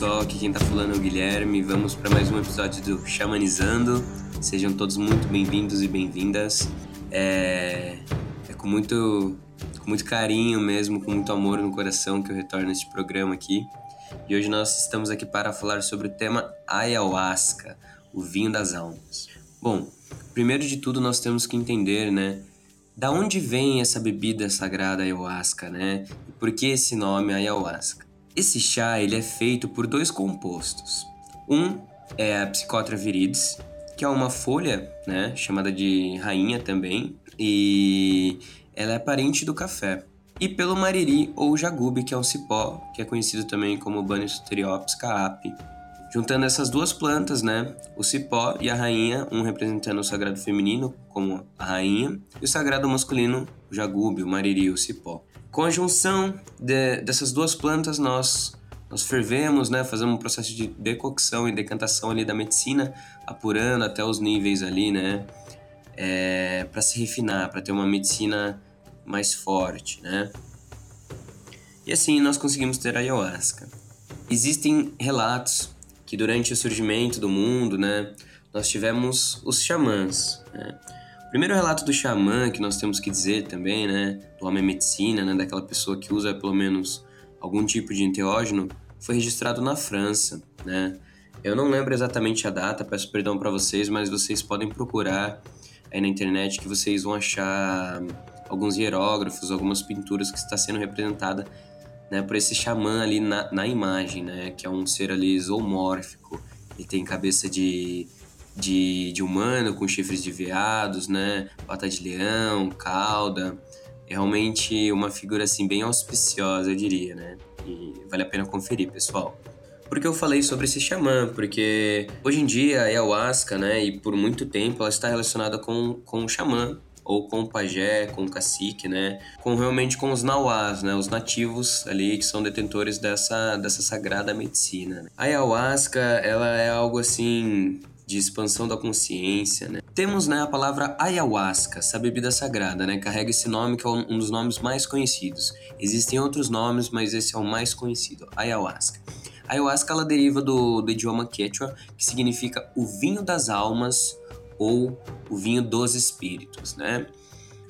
Pessoal, aqui quem tá falando é o Guilherme. Vamos para mais um episódio do Xamanizando. Sejam todos muito bem-vindos e bem-vindas. É... é, com, muito, com muito carinho mesmo, com muito amor no coração que eu retorno este programa aqui. E hoje nós estamos aqui para falar sobre o tema Ayahuasca, o vinho das almas. Bom, primeiro de tudo nós temos que entender, né? Da onde vem essa bebida sagrada ayahuasca, né? E por que esse nome ayahuasca? Esse chá ele é feito por dois compostos. Um é a Psychotra viridis, que é uma folha, né, chamada de rainha também, e ela é parente do café. E pelo mariri ou jagube, que é um cipó, que é conhecido também como Banisteriopsis caapi. Juntando essas duas plantas, né, o cipó e a rainha, um representando o sagrado feminino, como a rainha, e o sagrado masculino, o jagube, o mariri, o cipó. Com a junção de, dessas duas plantas, nós, nós fervemos, né? Fazemos um processo de decocção e decantação ali da medicina, apurando até os níveis ali, né? É, para se refinar, para ter uma medicina mais forte, né? E assim nós conseguimos ter a ayahuasca. Existem relatos que durante o surgimento do mundo, né, nós tivemos os xamãs, né? Primeiro relato do xamã que nós temos que dizer também, né, do homem medicina, né, daquela pessoa que usa pelo menos algum tipo de enteógeno, foi registrado na França, né? Eu não lembro exatamente a data, peço perdão para vocês, mas vocês podem procurar aí na internet que vocês vão achar alguns hierógrafos, algumas pinturas que está sendo representada né, por esse xamã ali na, na imagem, né, que é um ser ali zoomórfico. Ele tem cabeça de de, de humano com chifres de veados, né? Pata de leão, cauda. É realmente uma figura assim bem auspiciosa, eu diria, né? E vale a pena conferir, pessoal. Por que eu falei sobre esse xamã? Porque hoje em dia a ayahuasca, né, e por muito tempo ela está relacionada com, com o xamã, ou com o pajé, com o cacique, né? Com realmente com os nauás, né? Os nativos ali que são detentores dessa, dessa sagrada medicina. A ayahuasca, ela é algo assim de expansão da consciência, né? Temos, né, a palavra ayahuasca, essa bebida sagrada, né? Carrega esse nome que é um dos nomes mais conhecidos. Existem outros nomes, mas esse é o mais conhecido, ayahuasca. A ayahuasca ela deriva do, do idioma quechua, que significa o vinho das almas ou o vinho dos espíritos, né?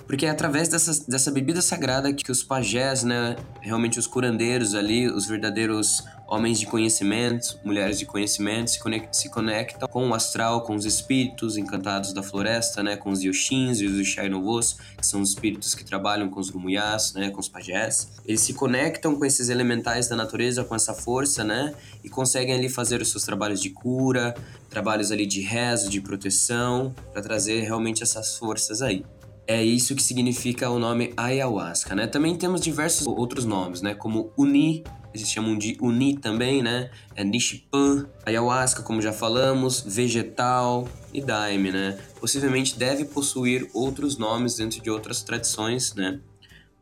Porque é através dessa, dessa bebida sagrada que os pajés, né, realmente os curandeiros ali, os verdadeiros homens de conhecimento, mulheres de conhecimento, se, conect, se conectam com o astral, com os espíritos encantados da floresta, né, com os yoshins e os Shainovos, que são os espíritos que trabalham com os Rumuyas, né, com os pajés. Eles se conectam com esses elementais da natureza, com essa força, né, e conseguem ali fazer os seus trabalhos de cura, trabalhos ali de rezo, de proteção, para trazer realmente essas forças aí é isso que significa o nome ayahuasca, né? Também temos diversos outros nomes, né? Como uni, eles chamam de uni também, né? É nishipan, ayahuasca, como já falamos, vegetal e daime, né? Possivelmente deve possuir outros nomes dentro de outras tradições, né?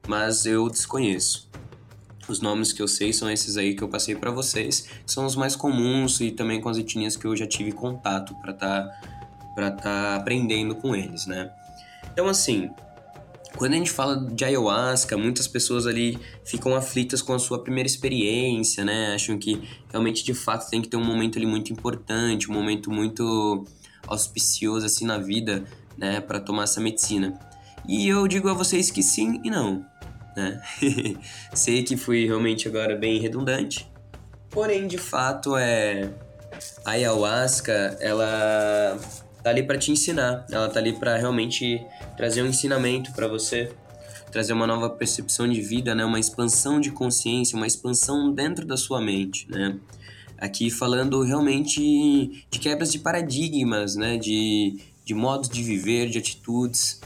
Mas eu desconheço. Os nomes que eu sei são esses aí que eu passei para vocês, que são os mais comuns e também com as etnias que eu já tive contato para tá para tá aprendendo com eles, né? Então, assim, quando a gente fala de ayahuasca, muitas pessoas ali ficam aflitas com a sua primeira experiência, né? Acham que realmente, de fato, tem que ter um momento ali muito importante, um momento muito auspicioso, assim, na vida, né? para tomar essa medicina. E eu digo a vocês que sim e não, né? Sei que fui realmente agora bem redundante, porém, de fato, é... A ayahuasca, ela tá ali para te ensinar, ela tá ali para realmente trazer um ensinamento para você, trazer uma nova percepção de vida, né, uma expansão de consciência, uma expansão dentro da sua mente, né? Aqui falando realmente de quebras de paradigmas, né, de, de modos de viver, de atitudes,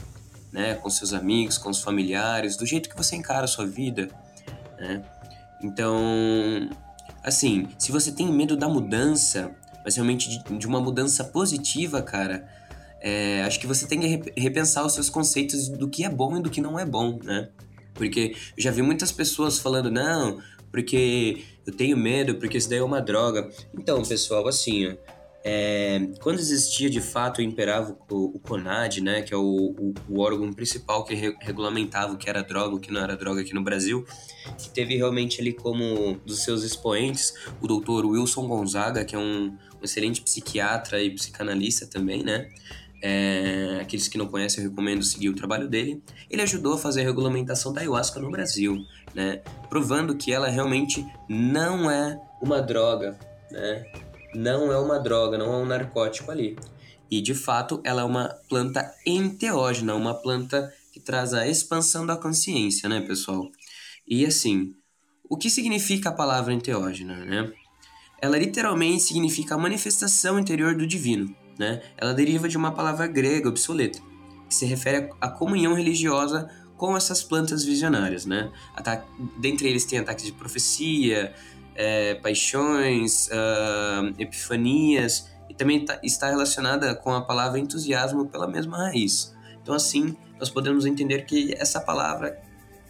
né, com seus amigos, com os familiares, do jeito que você encara a sua vida, né? Então, assim, se você tem medo da mudança, mas realmente de, de uma mudança positiva, cara, é, acho que você tem que repensar os seus conceitos do que é bom e do que não é bom, né? Porque eu já vi muitas pessoas falando, não, porque eu tenho medo, porque isso daí é uma droga. Então, pessoal, assim, ó, É, quando existia de fato imperava o, o CONAD, né, que é o, o, o órgão principal que re, regulamentava o que era droga, o que não era droga aqui no Brasil, que teve realmente ali como dos seus expoentes o doutor Wilson Gonzaga, que é um, um excelente psiquiatra e psicanalista também, né? É, aqueles que não conhecem, eu recomendo seguir o trabalho dele. Ele ajudou a fazer a regulamentação da ayahuasca no Brasil, né? Provando que ela realmente não é uma droga, né? não é uma droga, não é um narcótico ali. E de fato, ela é uma planta enteógena, uma planta que traz a expansão da consciência, né, pessoal? E assim, o que significa a palavra enteógena, né? Ela literalmente significa a manifestação interior do divino, né? Ela deriva de uma palavra grega obsoleta, que se refere à comunhão religiosa com essas plantas visionárias, né? Dentre eles tem ataques de profecia, é, paixões, uh, epifanias, e também tá, está relacionada com a palavra entusiasmo pela mesma raiz. Então, assim, nós podemos entender que essa palavra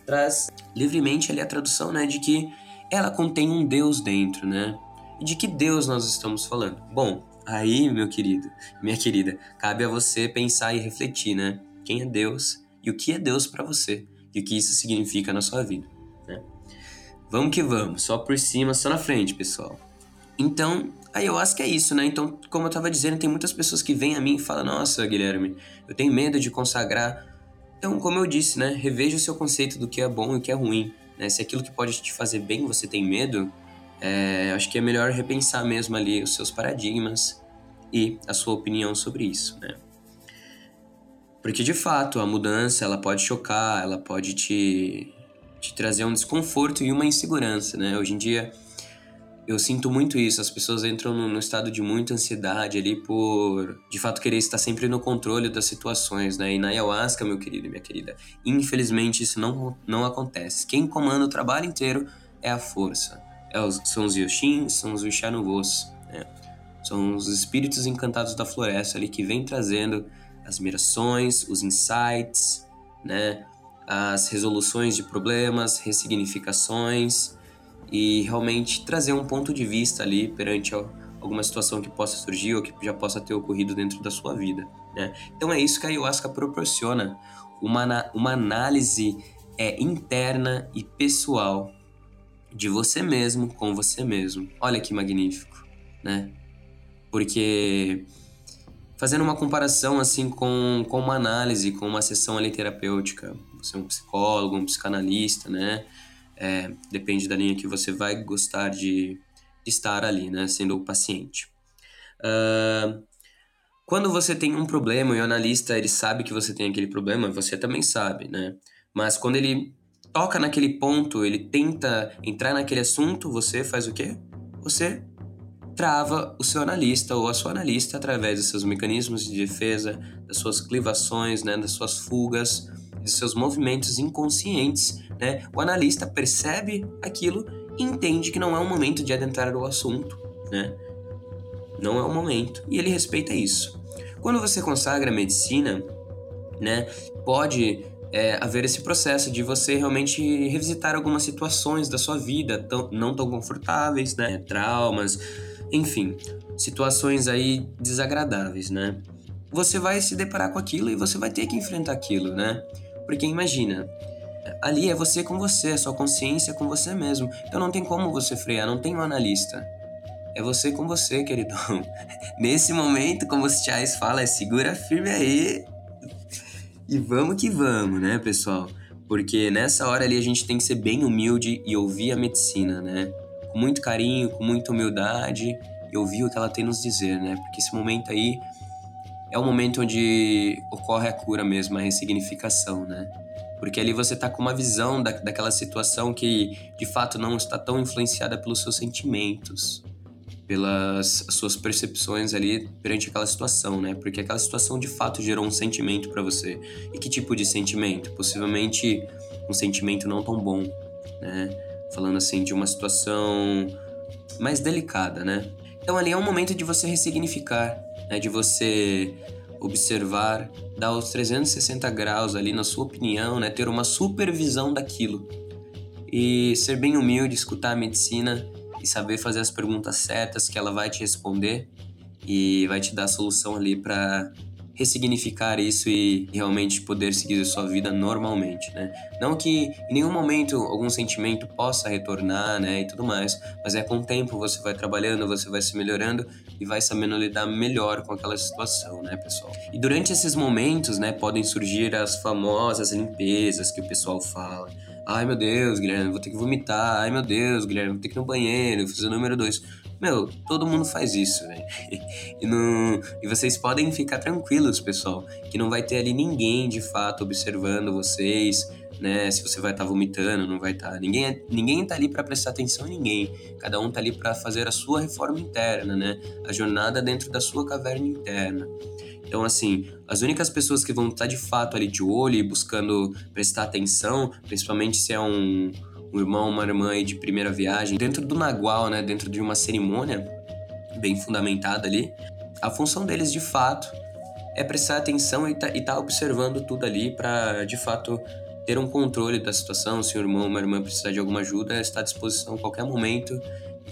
traz livremente ali a tradução né, de que ela contém um Deus dentro, né? De que Deus nós estamos falando? Bom, aí, meu querido, minha querida, cabe a você pensar e refletir, né? Quem é Deus e o que é Deus para você e o que isso significa na sua vida, né? Vamos que vamos, só por cima, só na frente, pessoal. Então, aí eu acho que é isso, né? Então, como eu tava dizendo, tem muitas pessoas que vêm a mim e falam: Nossa, Guilherme, eu tenho medo de consagrar. Então, como eu disse, né? Reveja o seu conceito do que é bom e o que é ruim. Né? Se aquilo que pode te fazer bem você tem medo, é, acho que é melhor repensar mesmo ali os seus paradigmas e a sua opinião sobre isso, né? Porque de fato a mudança ela pode chocar, ela pode te te trazer um desconforto e uma insegurança, né? Hoje em dia eu sinto muito isso, as pessoas entram no, estado de muita ansiedade ali por, de fato, querer estar sempre no controle das situações, né? E na ayahuasca, meu querido e minha querida, infelizmente isso não, não acontece. Quem comanda o trabalho inteiro é a força. É são os Yoshins, são os Vishanuvos, né? São os espíritos encantados da floresta ali que vêm trazendo as mirações, os insights, né? as resoluções de problemas, ressignificações e realmente trazer um ponto de vista ali perante alguma situação que possa surgir ou que já possa ter ocorrido dentro da sua vida. Né? Então é isso que a ayahuasca proporciona, uma, uma análise é, interna e pessoal de você mesmo com você mesmo. Olha que magnífico, né? Porque fazendo uma comparação assim com, com uma análise, com uma sessão ali terapêutica, você é um psicólogo, um psicanalista, né? É, depende da linha que você vai gostar de, estar ali, né? Sendo o paciente. Uh, quando você tem um problema e o analista ele sabe que você tem aquele problema, você também sabe, né? Mas quando ele toca naquele ponto, ele tenta entrar naquele assunto, você faz o quê? Você trava o seu analista ou a sua analista através dos seus mecanismos de defesa, das suas clivações, né, das suas fugas, de seus movimentos inconscientes, né? O analista percebe aquilo e entende que não é o momento de adentrar o assunto, né? Não é o momento e ele respeita isso. Quando você consagra a medicina, né, pode é, haver esse processo de você realmente revisitar algumas situações da sua vida tão, não tão confortáveis, né, traumas, enfim, situações aí desagradáveis, né? Você vai se deparar com aquilo e você vai ter que enfrentar aquilo, né? Porque imagina, ali é você com você, a sua consciência com você mesmo. Então não tem como você frear, não tem um analista. É você com você, queridão. Nesse momento, como os Chais fala, é segura firme aí. E vamos que vamos, né, pessoal? Porque nessa hora ali a gente tem que ser bem humilde e ouvir a medicina, né? Com muito carinho, com muita humildade e ouvir o que ela tem nos dizer, né? Porque esse momento aí é o momento onde ocorre a cura mesmo, a ressignificação, né? Porque ali você tá com uma visão da, daquela situação que de fato não está tão influenciada pelos seus sentimentos, pelas suas percepções ali perante aquela situação, né? Porque aquela situação de fato gerou um sentimento para você. E que tipo de sentimento? Possivelmente um sentimento não tão bom, né? Falando assim de uma situação mais delicada, né? Então ali é um momento de você ressignificar, né, de você observar, dar os 360 graus ali na sua opinião, né, ter uma supervisão daquilo e ser bem humilde, escutar a medicina e saber fazer as perguntas certas que ela vai te responder e vai te dar a solução ali para ressignificar isso e realmente poder seguir a sua vida normalmente, né? Não que em nenhum momento algum sentimento possa retornar, né, e tudo mais, mas é com o tempo você vai trabalhando, você vai se melhorando e vai sabendo lidar melhor com aquela situação, né, pessoal? E durante esses momentos, né, podem surgir as famosas limpezas que o pessoal fala. Ai meu Deus, Guilherme, vou ter que vomitar. Ai meu Deus, Guilherme, vou ter que ir no banheiro, fazer o número dois. Meu, todo mundo faz isso, velho. E, não... e vocês podem ficar tranquilos, pessoal, que não vai ter ali ninguém de fato observando vocês, né? Se você vai estar tá vomitando, não vai estar. Tá. Ninguém, é... ninguém tá ali para prestar atenção em ninguém. Cada um tá ali para fazer a sua reforma interna, né? A jornada dentro da sua caverna interna. Então, assim, as únicas pessoas que vão estar tá de fato ali de olho e buscando prestar atenção, principalmente se é um um irmão, uma irmã de primeira viagem, dentro do Nagual, né, dentro de uma cerimônia bem fundamentada ali, a função deles de fato é prestar atenção e tá, tá observando tudo ali para de fato ter um controle da situação. Se o irmão uma irmã precisar de alguma ajuda, está à disposição a qualquer momento.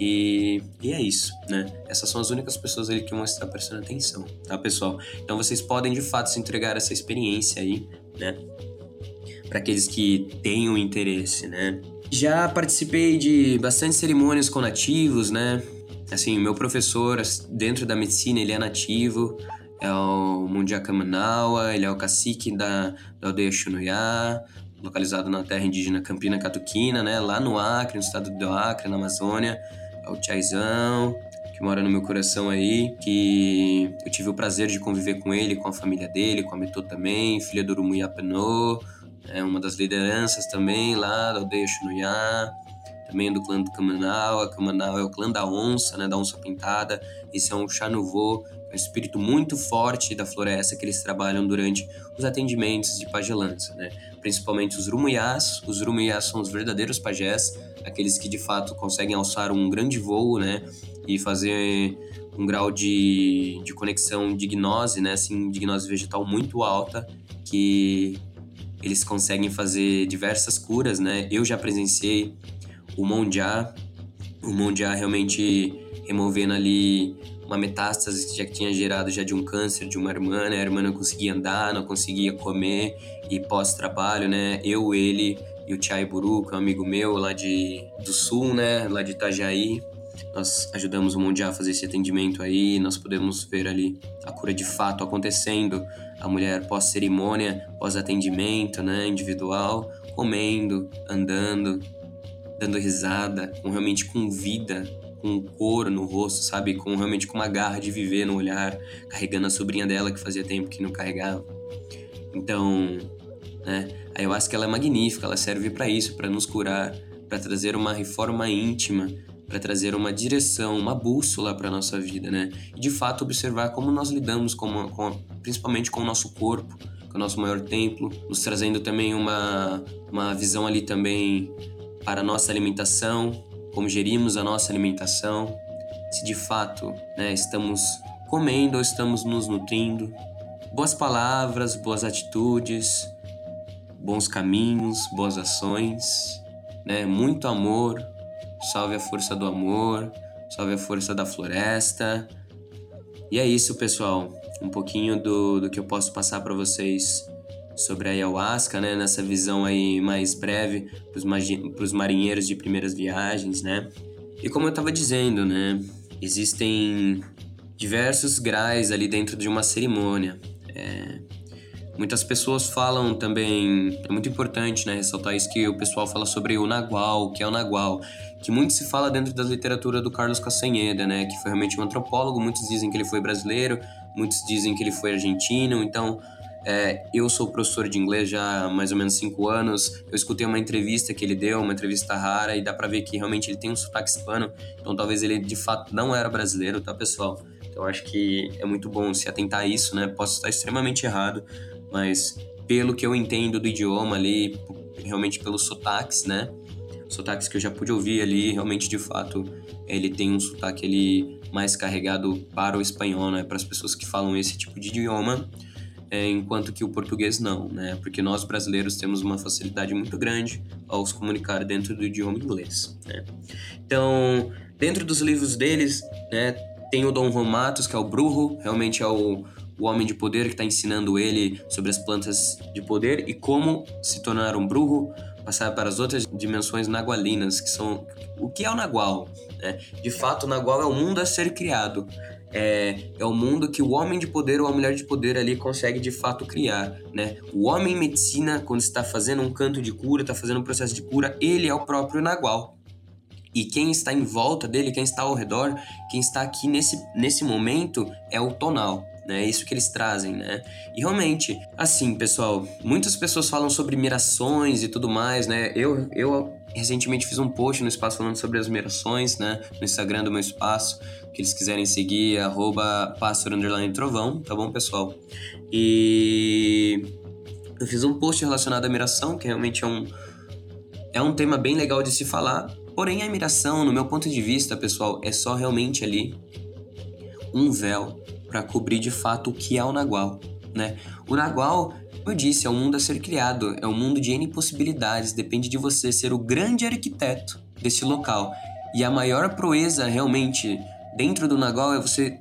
E, e é isso, né? Essas são as únicas pessoas ali que vão estar prestando atenção, tá, pessoal? Então vocês podem de fato se entregar essa experiência aí, né? Para aqueles que tenham interesse, né? Já participei de bastante cerimônias com nativos, né? Assim, meu professor dentro da medicina, ele é nativo, é o Mundiaca Manaua, ele é o cacique da, da aldeia Xunuyá, localizado na terra indígena Campina Catuquina, né? Lá no Acre, no estado do Acre, na Amazônia. É o Tiaizão, que mora no meu coração aí, que eu tive o prazer de conviver com ele, com a família dele, com a Metô também, filha do Urumuyapanô, é uma das lideranças também lá da aldeia Xunuyá, também do clã do Camanau. A Camanau é o clã da onça, né, da onça pintada. Esse é um Xanuvô, é um espírito muito forte da floresta que eles trabalham durante os atendimentos de pagelança, né? Principalmente os Rumuyás. Os Rumuyás são os verdadeiros pajés, aqueles que de fato conseguem alçar um grande voo, né? E fazer um grau de, de conexão de gnose, né? Assim, de gnose vegetal muito alta, que eles conseguem fazer diversas curas, né? Eu já presenciei o Mondiá, o Mondiá realmente removendo ali uma metástase que já tinha gerado já de um câncer de uma irmã, né? A irmã não conseguia andar, não conseguia comer e pós-trabalho, né? Eu, ele e o Tiai Buru, que é um amigo meu lá de, do Sul, né? Lá de Itajaí, nós ajudamos o Mundial a fazer esse atendimento aí, nós podemos ver ali a cura de fato acontecendo, a mulher pós-cerimônia, pós-atendimento, né, individual, comendo, andando, dando risada, com realmente com vida, com cor no rosto, sabe, com realmente com uma garra de viver no olhar, carregando a sobrinha dela que fazia tempo que não carregava. Então, né, a ayahuasca ela é magnífica, ela serve para isso, para nos curar, para trazer uma reforma íntima, para trazer uma direção, uma bússola para nossa vida, né? E de fato observar como nós lidamos com, com principalmente com o nosso corpo, com o nosso maior templo, nos trazendo também uma, uma visão ali também para a nossa alimentação, como gerimos a nossa alimentação, se de fato né, estamos comendo ou estamos nos nutrindo. Boas palavras, boas atitudes, bons caminhos, boas ações, né? muito amor, salve a força do amor, salve a força da floresta. E é isso, pessoal. Um pouquinho do, do que eu posso passar para vocês sobre a ayahuasca, né? Nessa visão aí mais breve para os marinheiros de primeiras viagens, né? E como eu estava dizendo, né? Existem diversos graus ali dentro de uma cerimônia. É, Muitas pessoas falam também, é muito importante né, ressaltar isso, que o pessoal fala sobre o Nagual, o que é o Nagual, que muito se fala dentro da literatura do Carlos Castanheda, né, que foi realmente um antropólogo, muitos dizem que ele foi brasileiro, muitos dizem que ele foi argentino, então é, eu sou professor de inglês já há mais ou menos cinco anos. Eu escutei uma entrevista que ele deu, uma entrevista rara, e dá pra ver que realmente ele tem um sotaque hispano. Então talvez ele de fato não era brasileiro, tá, pessoal? Então acho que é muito bom se atentar a isso, né? Posso estar extremamente errado, mas pelo que eu entendo do idioma ali, realmente pelos sotaques, né? Sotaques que eu já pude ouvir ali, realmente de fato ele tem um sotaque ali mais carregado para o espanhol, né? Para as pessoas que falam esse tipo de idioma, é, enquanto que o português não, né? Porque nós brasileiros temos uma facilidade muito grande ao se comunicar dentro do idioma inglês, né? Então, dentro dos livros deles, né? Tem o Dom Juan Matos, que é o Brujo, realmente é o, o homem de poder que está ensinando ele sobre as plantas de poder e como se tornar um Brujo, passar para as outras dimensões nagualinas, que são o que é o Nagual. Né? De fato, o Nagual é o mundo a ser criado. É, é o mundo que o homem de poder ou a mulher de poder ali consegue de fato criar, né? O homem em medicina, quando está fazendo um canto de cura, está fazendo um processo de cura, ele é o próprio Nagual. E quem está em volta dele, quem está ao redor, quem está aqui nesse, nesse momento é o tonal. Né? É isso que eles trazem, né? E realmente, assim, pessoal, muitas pessoas falam sobre mirações e tudo mais, né? Eu, eu recentemente fiz um post no espaço falando sobre as mirações, né? No Instagram do meu espaço, que eles quiserem seguir, arroba trovão, tá bom, pessoal? E eu fiz um post relacionado à miração, que realmente é um, é um tema bem legal de se falar, Porém, a admiração, no meu ponto de vista, pessoal, é só realmente ali um véu para cobrir de fato o que é o Nagual, né? O Nagual, eu disse, é um mundo a ser criado, é um mundo de N possibilidades, depende de você ser o grande arquiteto desse local. E a maior proeza realmente dentro do Nagual é você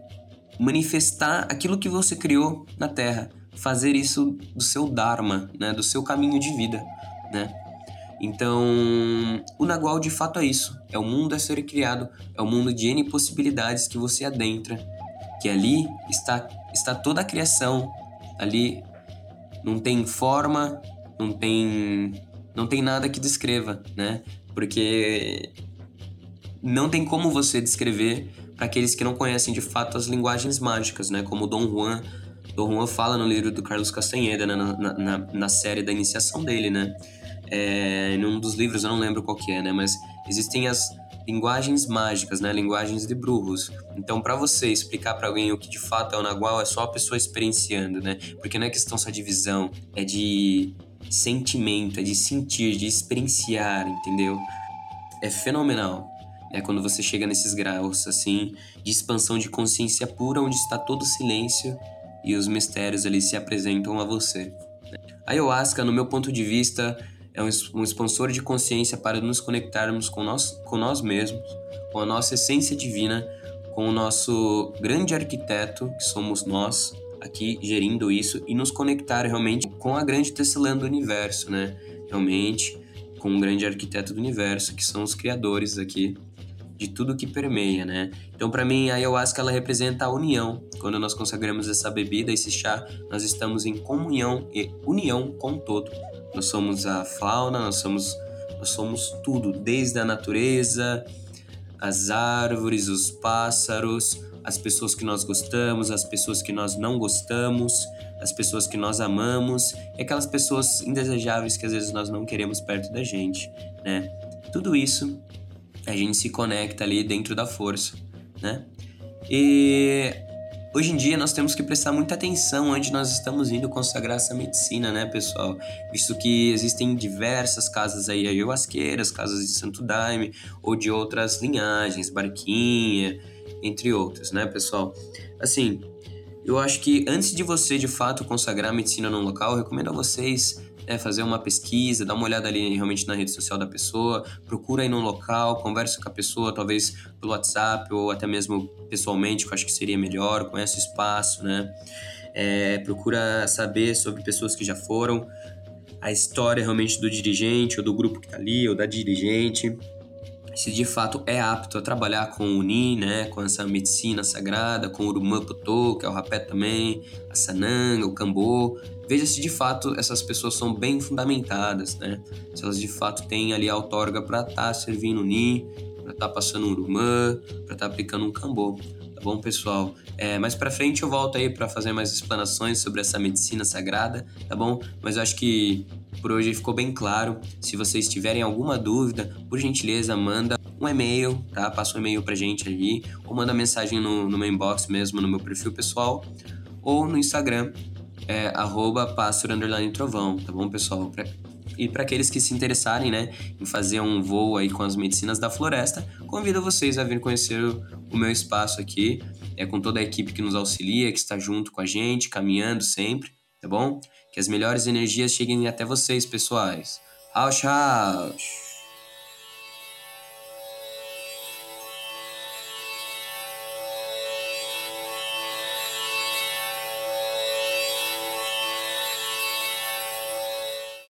manifestar aquilo que você criou na Terra, fazer isso do seu Dharma, né? Do seu caminho de vida, né? Então, o Nagual de fato é isso. É o mundo a ser criado, é o mundo de N possibilidades que você adentra, que ali está, está toda a criação. Ali não tem forma, não tem, não tem nada que descreva, né? Porque não tem como você descrever para aqueles que não conhecem de fato as linguagens mágicas, né? Como Dom Juan, Dom Juan fala no livro do Carlos Castanheda, né? na, na, na série da iniciação dele, né? é, num dos livros, eu não lembro qual que é, né? Mas existem as linguagens mágicas, né? Linguagens de brujos. Então, para você explicar para alguém o que de fato é o Nagual, é só a pessoa experienciando, né? Porque não é questão só de visão, é de sentimento, é de sentir, de experienciar, entendeu? É fenomenal. É quando você chega nesses graus assim de expansão de consciência pura, onde está todo o silêncio e os mistérios ali se apresentam a você. A ayahuasca, no meu ponto de vista, é um expansor de consciência para nos conectarmos com nós, com nós mesmos, com a nossa essência divina, com o nosso grande arquiteto, que somos nós, aqui gerindo isso, e nos conectar realmente com a grande tecelã do universo, né? Realmente, com o grande arquiteto do universo, que são os criadores aqui de tudo que permeia, né? Então, para mim, a ayahuasca ela representa a união. Quando nós consagramos essa bebida, esse chá, nós estamos em comunhão e união com todo. Nós somos a fauna, nós somos, nós somos tudo, desde a natureza, as árvores, os pássaros, as pessoas que nós gostamos, as pessoas que nós não gostamos, as pessoas que nós amamos e aquelas pessoas indesejáveis que às vezes nós não queremos perto da gente, né? Tudo isso a gente se conecta ali dentro da força, né? E Hoje em dia nós temos que prestar muita atenção onde nós estamos indo consagrar essa medicina, né, pessoal? Visto que existem diversas casas aí ayahuasqueiras, casas de Santo Daime ou de outras linhagens, Barquinha, entre outras, né, pessoal? Assim, eu acho que antes de você de fato consagrar a medicina num local, eu recomendo a vocês é, fazer uma pesquisa, dar uma olhada ali realmente na rede social da pessoa, procura aí no local, conversa com a pessoa, talvez pelo WhatsApp ou até mesmo pessoalmente, que eu acho que seria melhor, conhece o espaço, né? É, procura saber sobre pessoas que já foram, a história realmente do dirigente ou do grupo que tá ali, ou da dirigente se de fato é apto a trabalhar com o Uni, né, com essa medicina sagrada, com o Urumã que é o rapé também, a Sananga, o Cambô. Veja se de fato essas pessoas são bem fundamentadas, né? Se elas de fato têm ali a autorga para estar tá servindo Uni, para estar tá passando um Urumã, para estar tá aplicando um Cambô. Tá bom, pessoal? É, mais para frente eu volto aí para fazer mais explanações sobre essa medicina sagrada, tá bom? Mas eu acho que por hoje ficou bem claro. Se vocês tiverem alguma dúvida, por gentileza, manda um e-mail, tá? Passa um e-mail pra gente ali, ou manda mensagem no, no meu inbox mesmo, no meu perfil pessoal, ou no Instagram, é, arroba trovão, tá bom, pessoal? Pra, e para aqueles que se interessarem, né, em fazer um voo aí com as medicinas da floresta, convido vocês a vir conhecer o, o meu espaço aqui, é com toda a equipe que nos auxilia, que está junto com a gente, caminhando sempre, tá bom? Que as melhores energias cheguem até vocês, pessoais. Rausch, rausch!